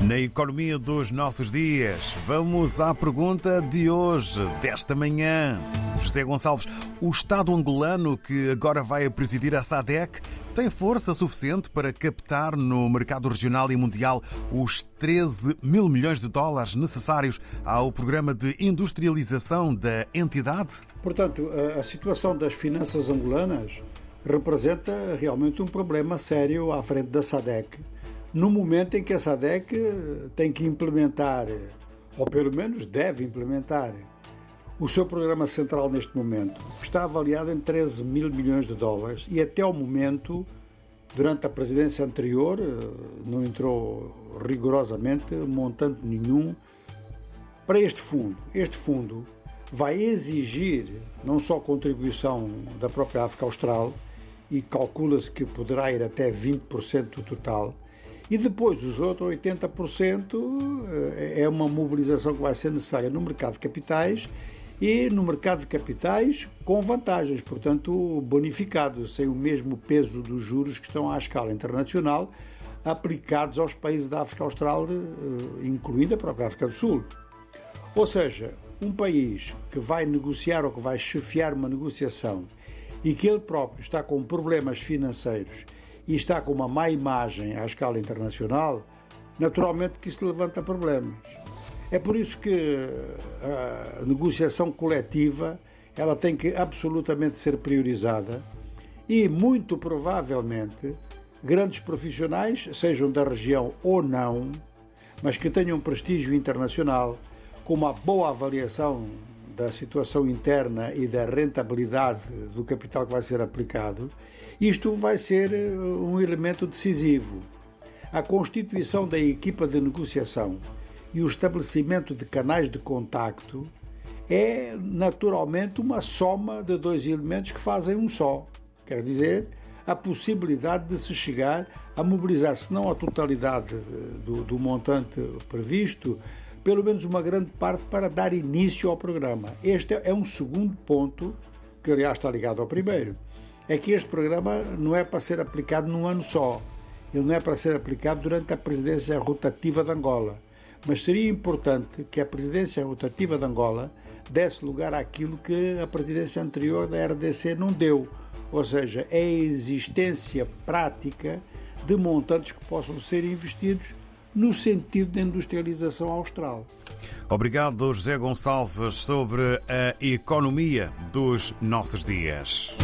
Na economia dos nossos dias, vamos à pergunta de hoje, desta manhã. José Gonçalves, o Estado angolano que agora vai presidir a SADEC tem força suficiente para captar no mercado regional e mundial os 13 mil milhões de dólares necessários ao programa de industrialização da entidade? Portanto, a situação das finanças angolanas representa realmente um problema sério à frente da SADEC no momento em que a SADEC tem que implementar, ou pelo menos deve implementar, o seu programa central neste momento, que está avaliado em 13 mil milhões de dólares e até ao momento, durante a presidência anterior, não entrou rigorosamente montante nenhum para este fundo. Este fundo vai exigir não só contribuição da própria África Austral, e calcula-se que poderá ir até 20% do total, e depois os outros 80% eh, é uma mobilização que vai ser necessária no mercado de capitais e no mercado de capitais com vantagens, portanto, bonificados, sem o mesmo peso dos juros que estão à escala internacional aplicados aos países da África Austral, eh, incluindo a própria África do Sul. Ou seja, um país que vai negociar ou que vai chefiar uma negociação e que ele próprio está com problemas financeiros e está com uma má imagem à escala internacional, naturalmente que isso levanta problemas. É por isso que a negociação coletiva ela tem que absolutamente ser priorizada e muito provavelmente grandes profissionais, sejam da região ou não, mas que tenham prestígio internacional, com uma boa avaliação da situação interna e da rentabilidade do capital que vai ser aplicado, isto vai ser eh, um elemento decisivo. A constituição da equipa de negociação e o estabelecimento de canais de contacto é naturalmente uma soma de dois elementos que fazem um só. Quer dizer, a possibilidade de se chegar a mobilizar, se não a totalidade do, do montante previsto, pelo menos uma grande parte para dar início ao programa. Este é um segundo ponto, que aliás está ligado ao primeiro, é que este programa não é para ser aplicado num ano só. Ele não é para ser aplicado durante a presidência rotativa de Angola. Mas seria importante que a presidência rotativa de Angola desse lugar àquilo que a presidência anterior da RDC não deu, ou seja, é a existência prática de montantes que possam ser investidos no sentido da industrialização austral. Obrigado, José Gonçalves, sobre a economia dos nossos dias.